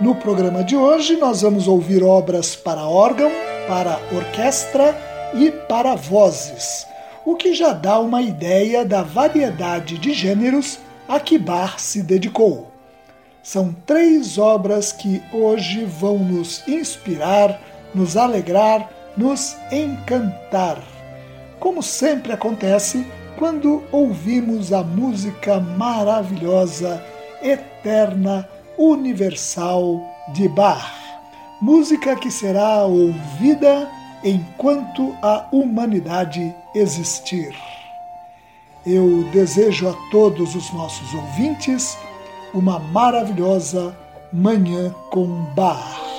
No programa de hoje, nós vamos ouvir obras para órgão, para orquestra e para vozes, o que já dá uma ideia da variedade de gêneros a que Bach se dedicou. São três obras que hoje vão nos inspirar, nos alegrar, nos encantar. Como sempre acontece quando ouvimos a música maravilhosa, eterna, universal de Bach, música que será ouvida enquanto a humanidade existir. Eu desejo a todos os nossos ouvintes uma maravilhosa Manhã com Bach.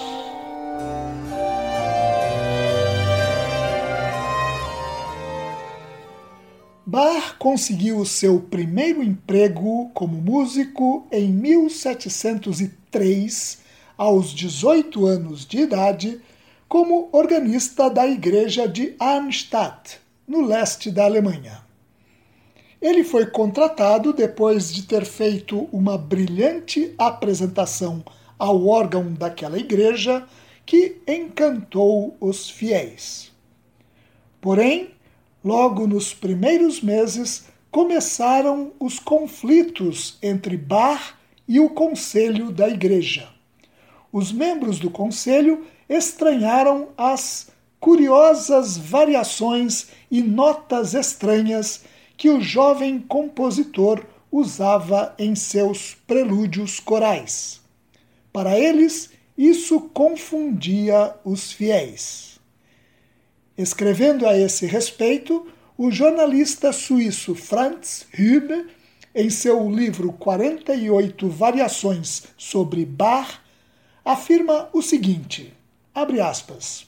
Bach conseguiu seu primeiro emprego como músico em 1703, aos 18 anos de idade, como organista da igreja de Arnstadt, no leste da Alemanha. Ele foi contratado depois de ter feito uma brilhante apresentação ao órgão daquela igreja que encantou os fiéis. Porém, Logo nos primeiros meses começaram os conflitos entre Bar e o conselho da igreja. Os membros do conselho estranharam as curiosas variações e notas estranhas que o jovem compositor usava em seus prelúdios corais. Para eles, isso confundia os fiéis. Escrevendo a esse respeito, o jornalista suíço Franz Hübe, em seu livro 48 Variações sobre Bach, afirma o seguinte: abre aspas.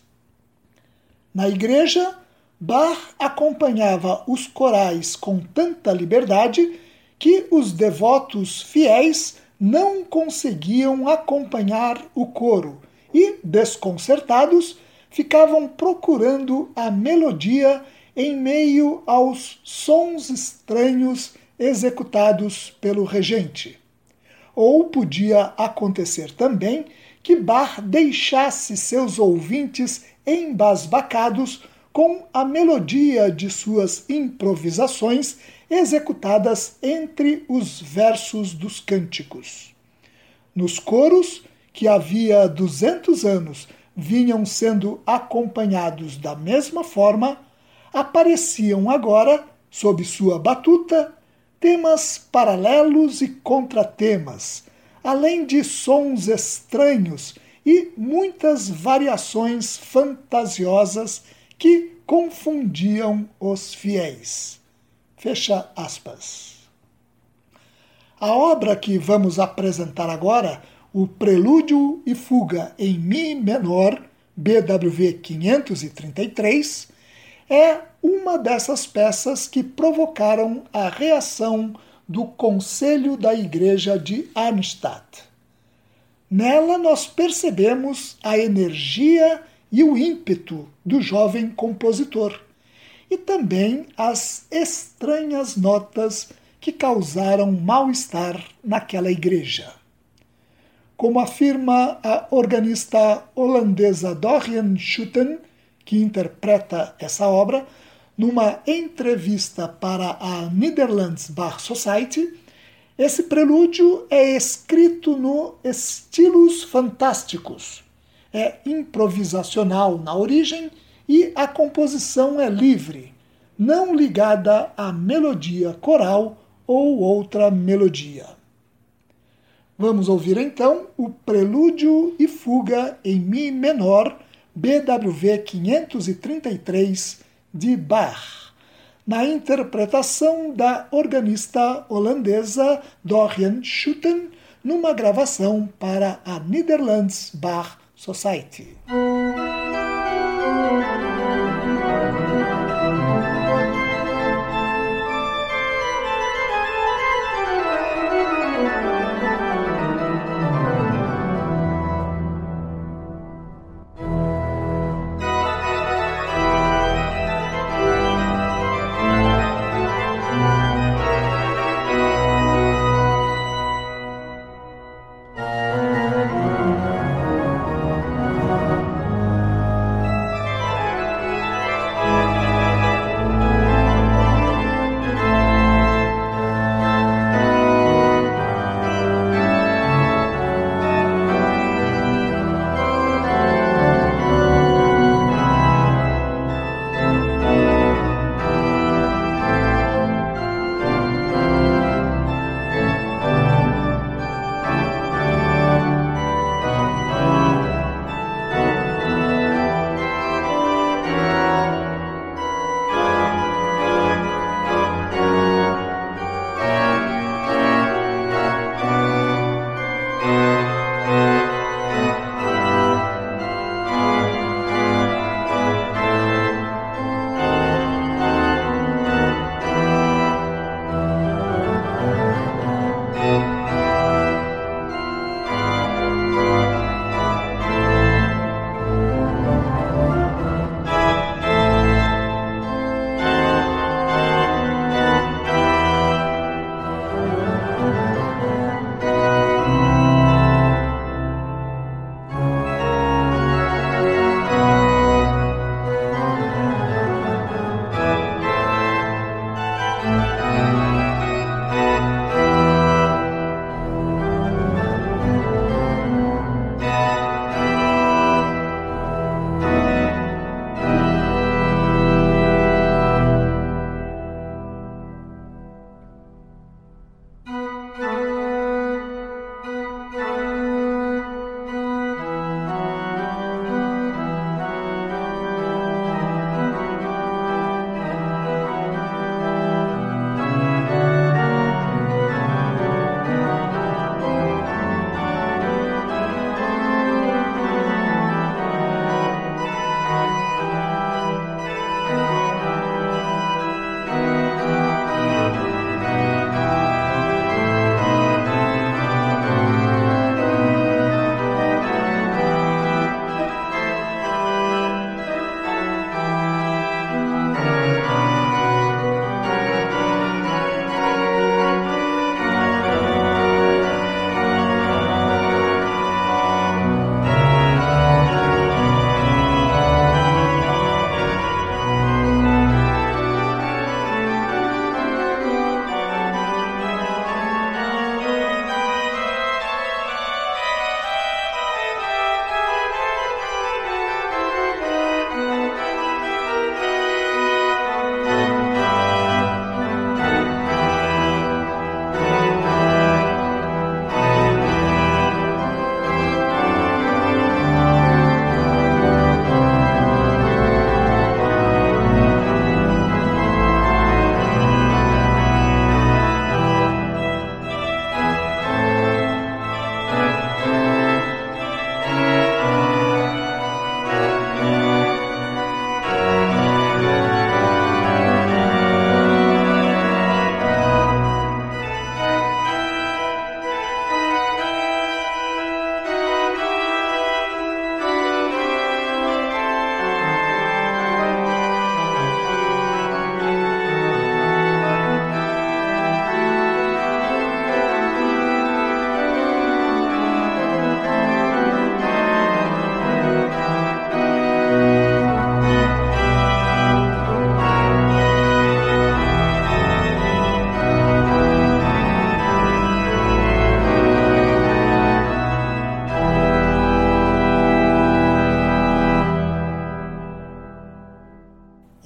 Na igreja, Bach acompanhava os corais com tanta liberdade que os devotos fiéis não conseguiam acompanhar o coro e, desconcertados, ficavam procurando a melodia em meio aos sons estranhos executados pelo regente. Ou podia acontecer também que Bach deixasse seus ouvintes embasbacados com a melodia de suas improvisações executadas entre os versos dos cânticos. Nos coros, que havia duzentos anos vinham sendo acompanhados da mesma forma, apareciam agora, sob sua batuta, temas paralelos e contratemas, além de sons estranhos e muitas variações fantasiosas que confundiam os fiéis. Fecha aspas. A obra que vamos apresentar agora o Prelúdio e Fuga em Mi menor, BWV 533, é uma dessas peças que provocaram a reação do Conselho da Igreja de Arnstadt. Nela nós percebemos a energia e o ímpeto do jovem compositor e também as estranhas notas que causaram mal-estar naquela igreja. Como afirma a organista holandesa Dorian Schutten, que interpreta essa obra, numa entrevista para a Netherlands Bar Society, esse prelúdio é escrito no estilos fantásticos. É improvisacional na origem e a composição é livre, não ligada à melodia coral ou outra melodia. Vamos ouvir então o Prelúdio e Fuga em Mi menor, BWV 533 de Bach, na interpretação da organista holandesa Dorian Schutten, numa gravação para a Netherlands Bar Society.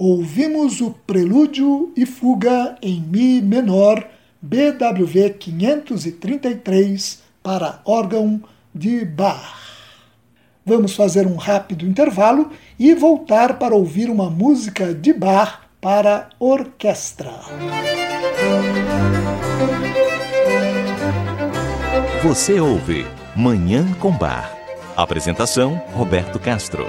Ouvimos o Prelúdio e Fuga em Mi menor, BWV 533, para órgão de Bach. Vamos fazer um rápido intervalo e voltar para ouvir uma música de Bach para orquestra. Você ouve Manhã com Bar. Apresentação: Roberto Castro.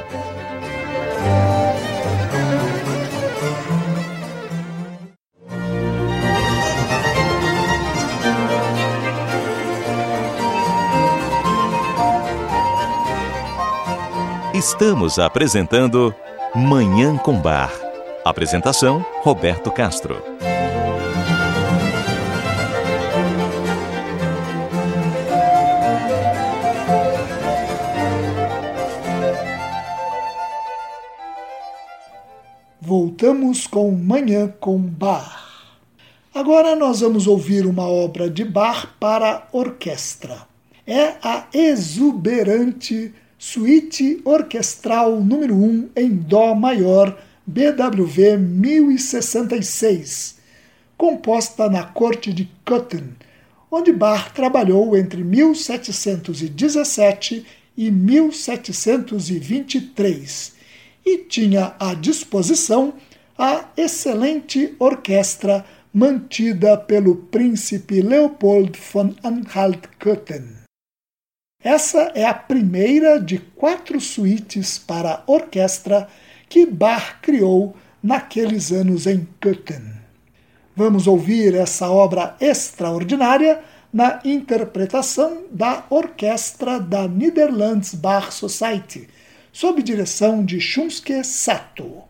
Estamos apresentando Manhã com Bar. Apresentação: Roberto Castro. Voltamos com Manhã com Bar. Agora nós vamos ouvir uma obra de Bar para orquestra. É a exuberante Suíte Orquestral número 1 em Dó maior, BWV 1066, composta na corte de Cotton, onde Bach trabalhou entre 1717 e 1723 e tinha à disposição a excelente orquestra mantida pelo príncipe Leopold von Anhalt-Köthen. Essa é a primeira de quatro suítes para orquestra que Bach criou naqueles anos em Köthen. Vamos ouvir essa obra extraordinária na interpretação da orquestra da Netherlands Bach Society, sob direção de Shunsuke Sato.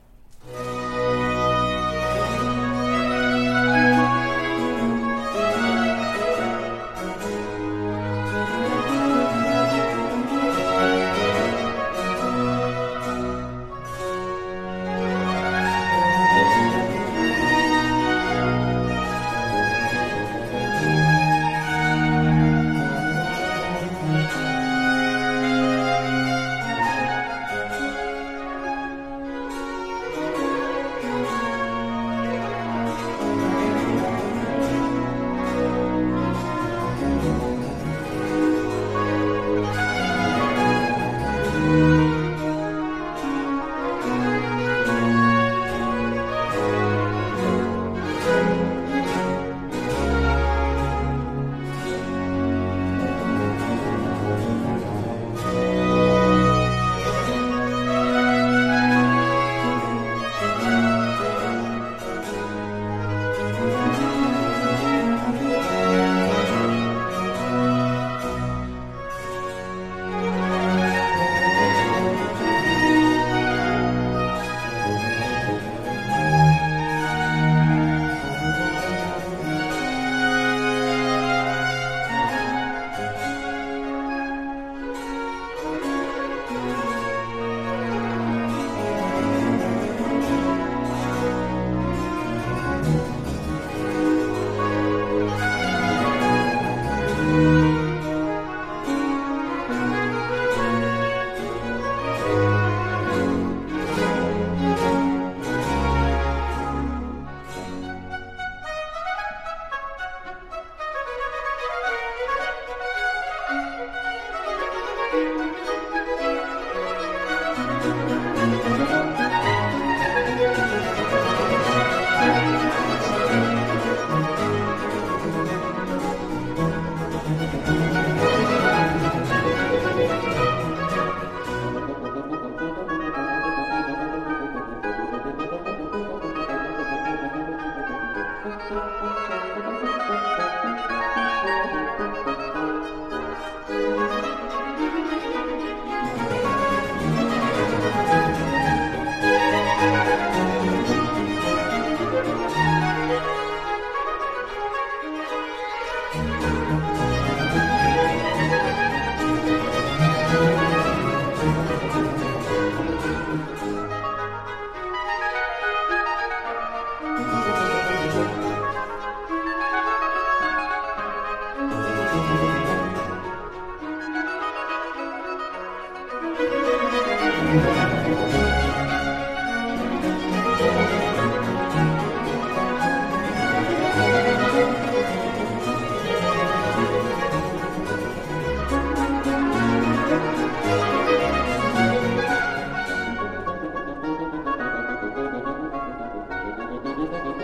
Thank you.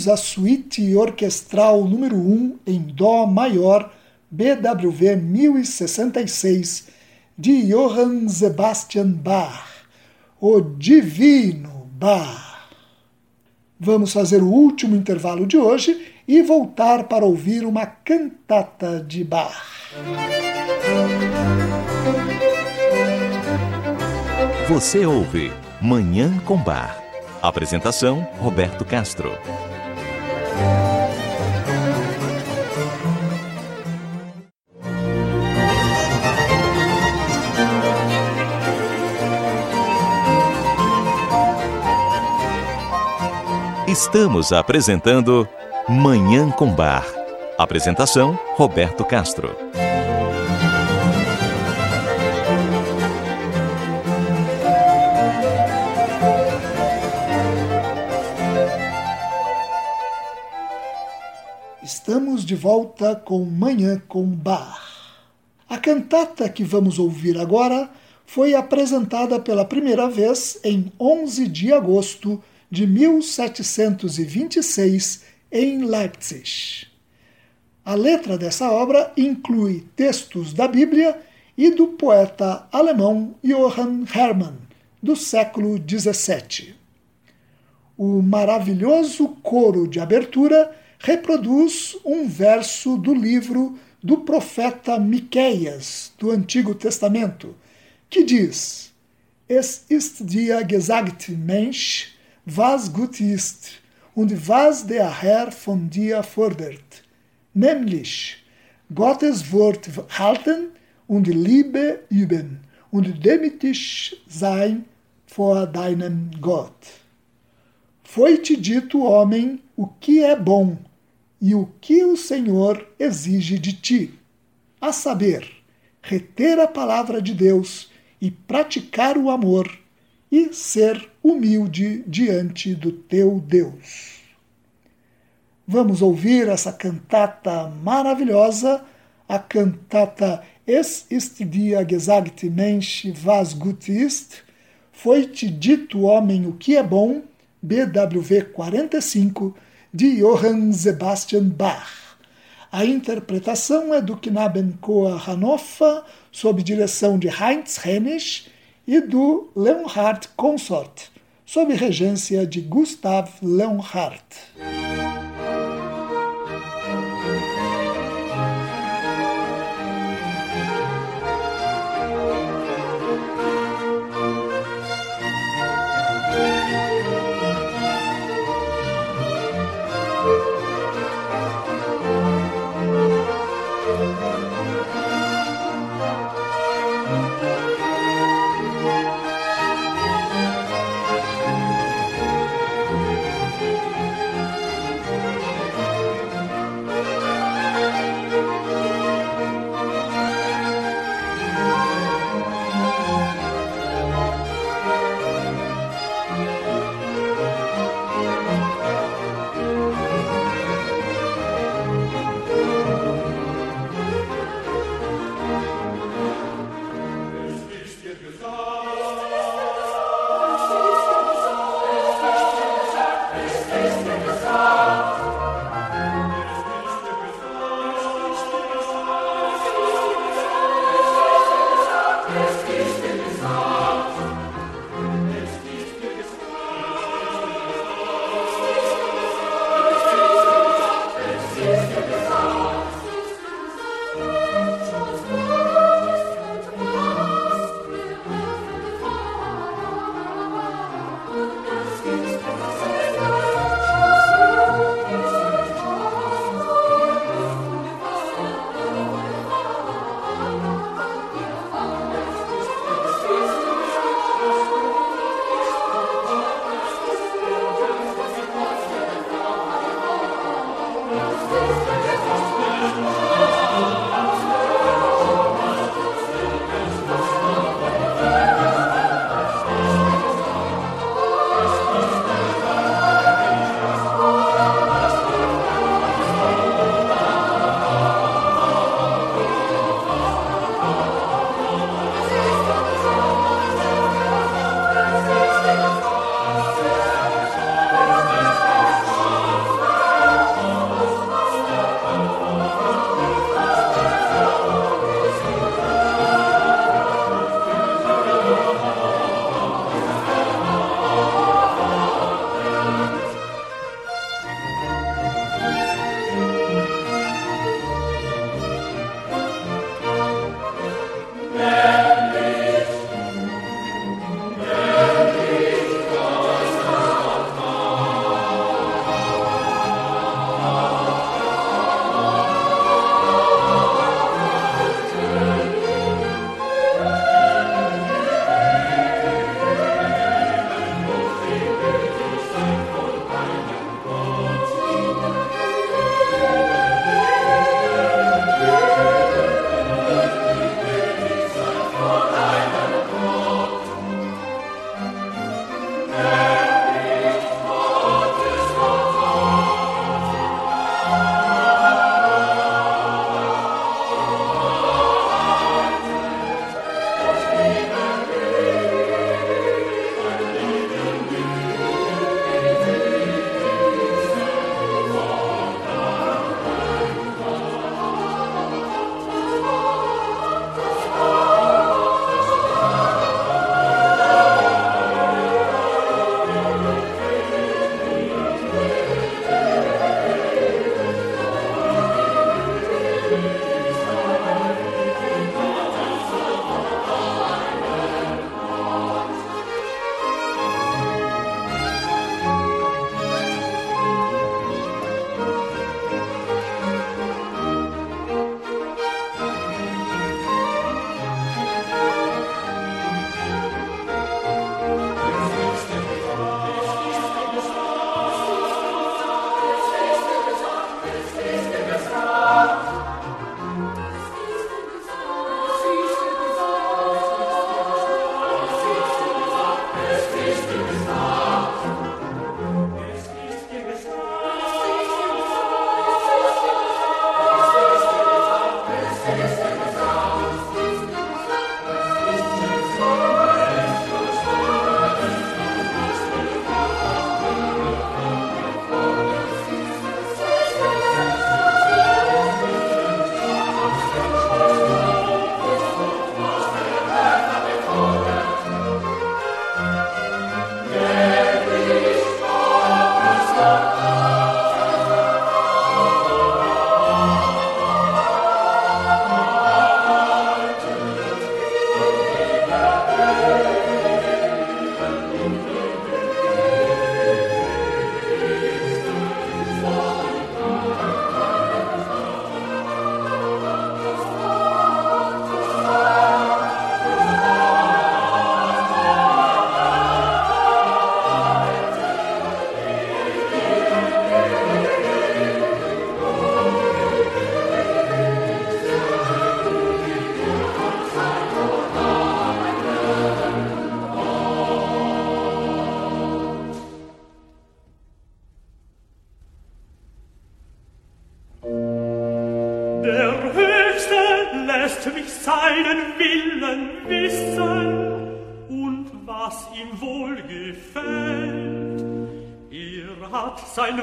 Ouvimos a suíte orquestral número 1 em Dó maior, BWV 1066, de Johann Sebastian Bach, o Divino Bach. Vamos fazer o último intervalo de hoje e voltar para ouvir uma cantata de Bach. Você ouve Manhã com Bar. Apresentação: Roberto Castro. Estamos apresentando Manhã com Bar. Apresentação: Roberto Castro. Estamos de volta com Manhã com Bar. A cantata que vamos ouvir agora foi apresentada pela primeira vez em 11 de agosto de 1726 em Leipzig. A letra dessa obra inclui textos da Bíblia e do poeta alemão Johann Hermann, do século XVII. O maravilhoso coro de abertura reproduz um verso do livro do profeta Miqueias, do Antigo Testamento, que diz: Es ist dir gesagt, Mensch, was gut ist und was der Herr von dir fordert, nämlich Gottes Wort halten und Liebe üben und demütig sein vor deinem Gott. Foi-te dito, homem, o que é bom e o que o Senhor exige de ti, a saber, reter a palavra de Deus e praticar o amor e ser humilde diante do teu Deus. Vamos ouvir essa cantata maravilhosa, a cantata Es ist dir gesagt, Mensch, was gut ist, Foi-te dito, homem, o que é bom, BWV 45, de Johann Sebastian Bach. A interpretação é do Knabenchor Hannover, sob direção de Heinz Hennisch, e do Leonhard Consort, sob regência de Gustav Leonhard.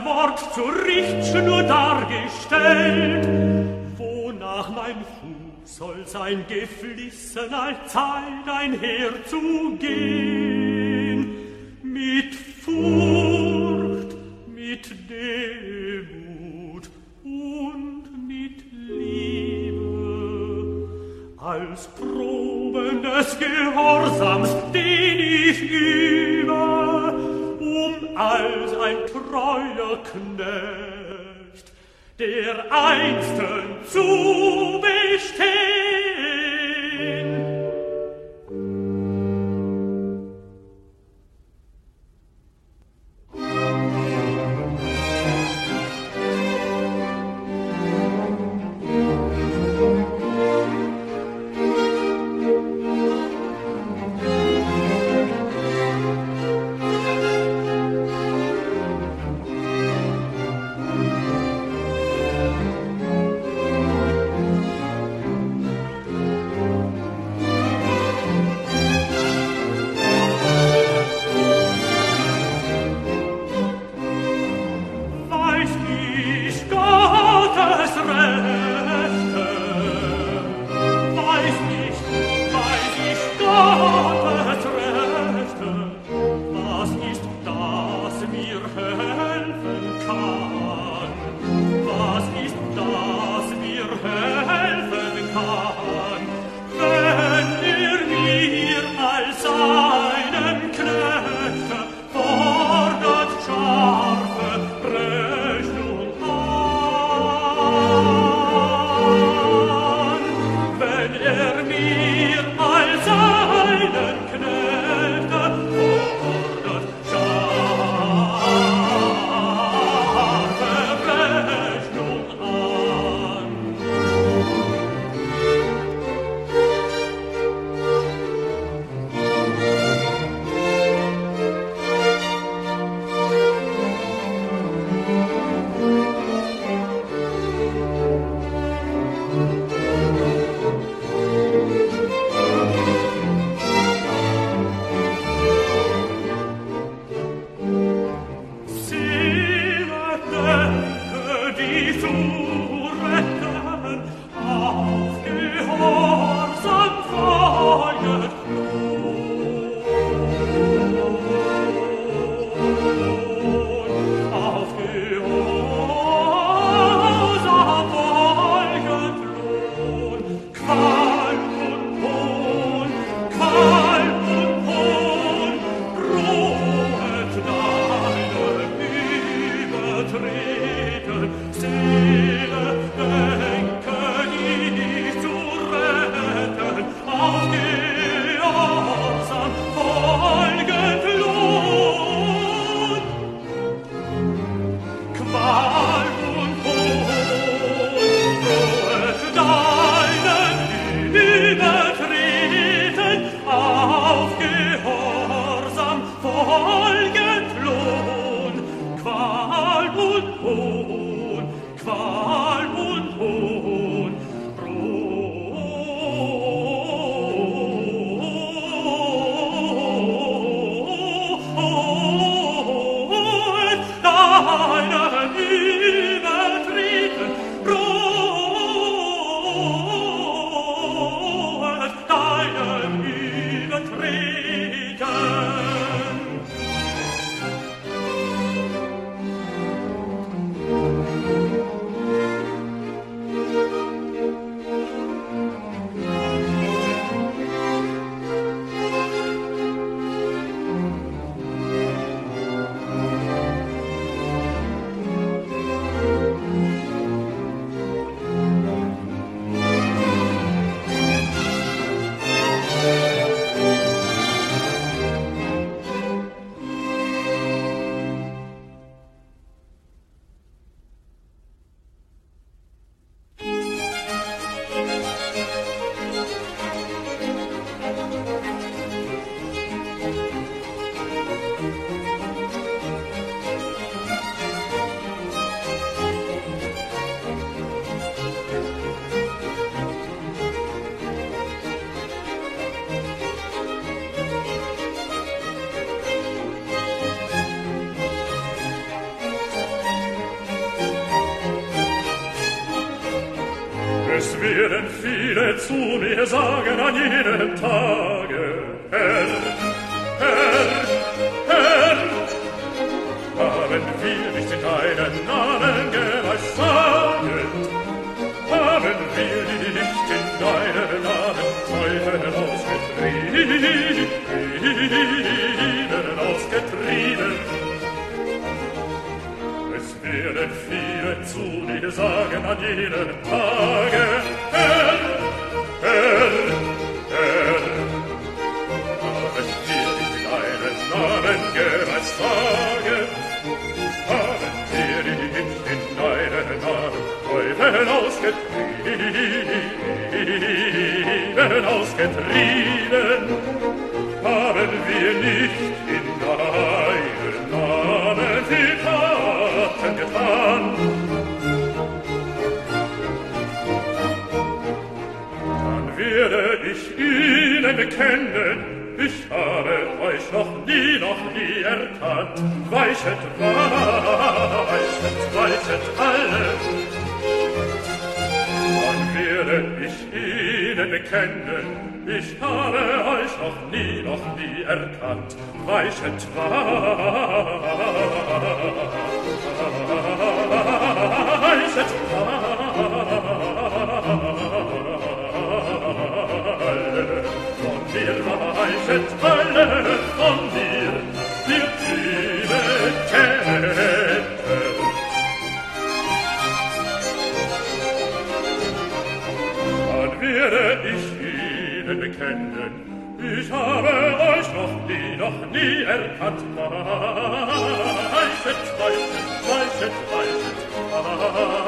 Wort zur Richtschnur dargestellt, wonach mein Fuß soll sein Geflissen allzeit einherzugehen, mit Furcht, mit Demut und mit Liebe, als Proben des Gehorsams, treuer Knecht, der einsten zu bestehen. sagen agire, agire, noch nie, noch nie erkannt. Weichet, weichet, weichet alle. Dann werde ich ihnen bekennen, ich habe euch noch nie, noch nie erkannt. Weichet, weichet, weichet. reitet, reitet, reitet, aber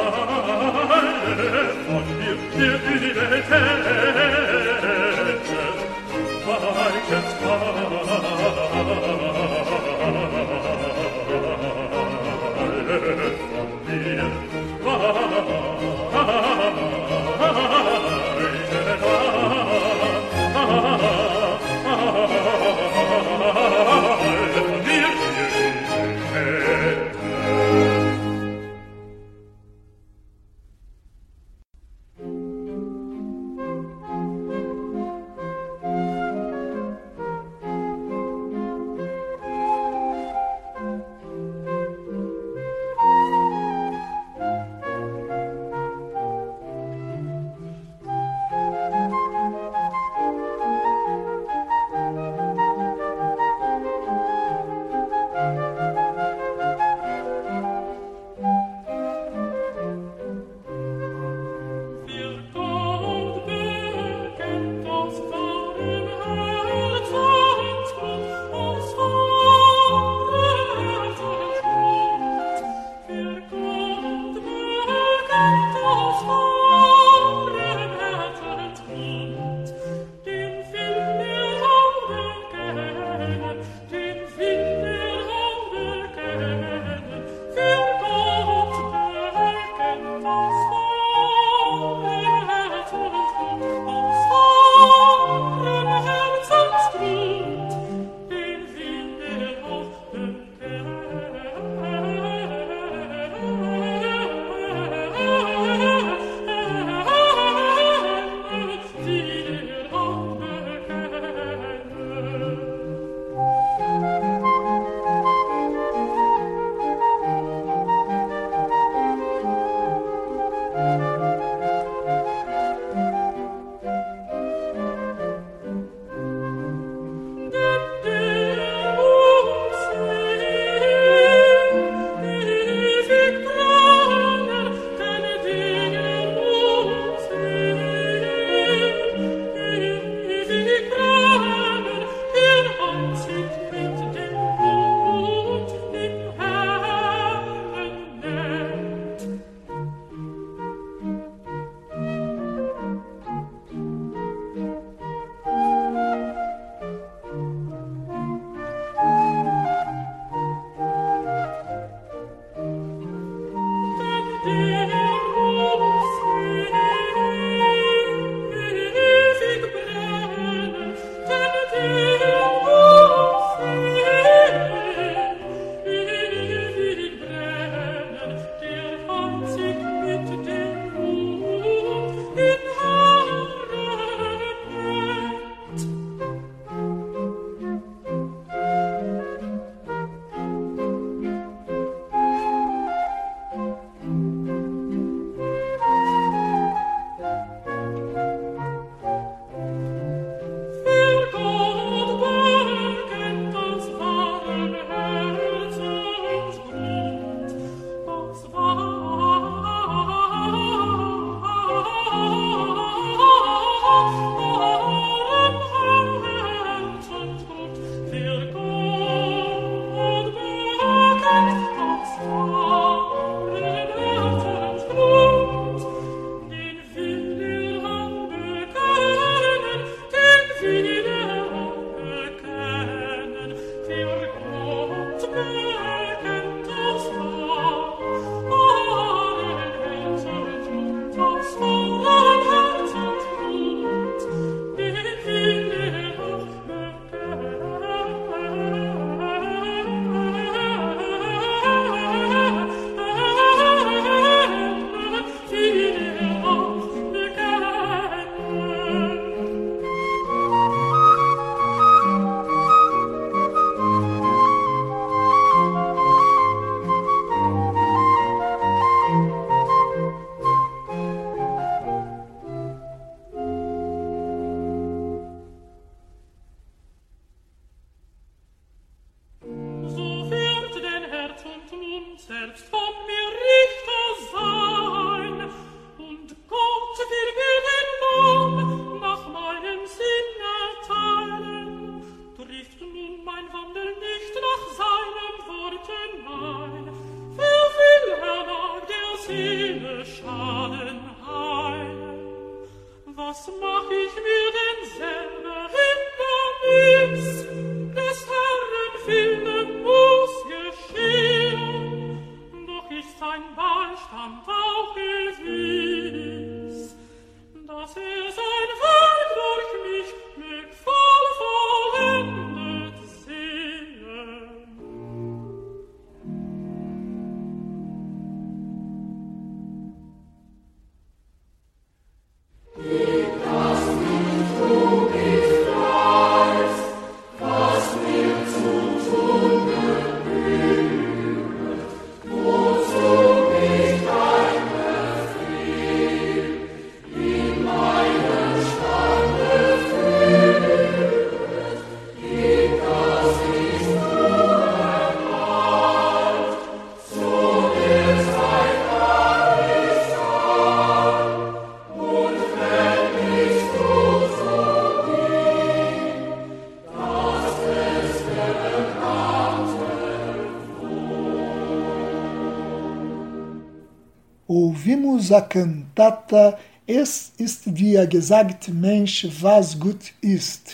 a cantata Es ist wie gesagt Mensch was gut ist.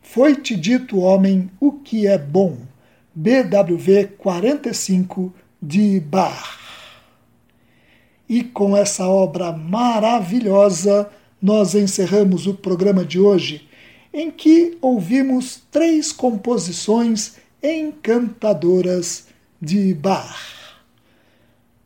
Foi-te dito, homem, o que é bom. BWV 45 de Bach. E com essa obra maravilhosa, nós encerramos o programa de hoje, em que ouvimos três composições encantadoras de Bach.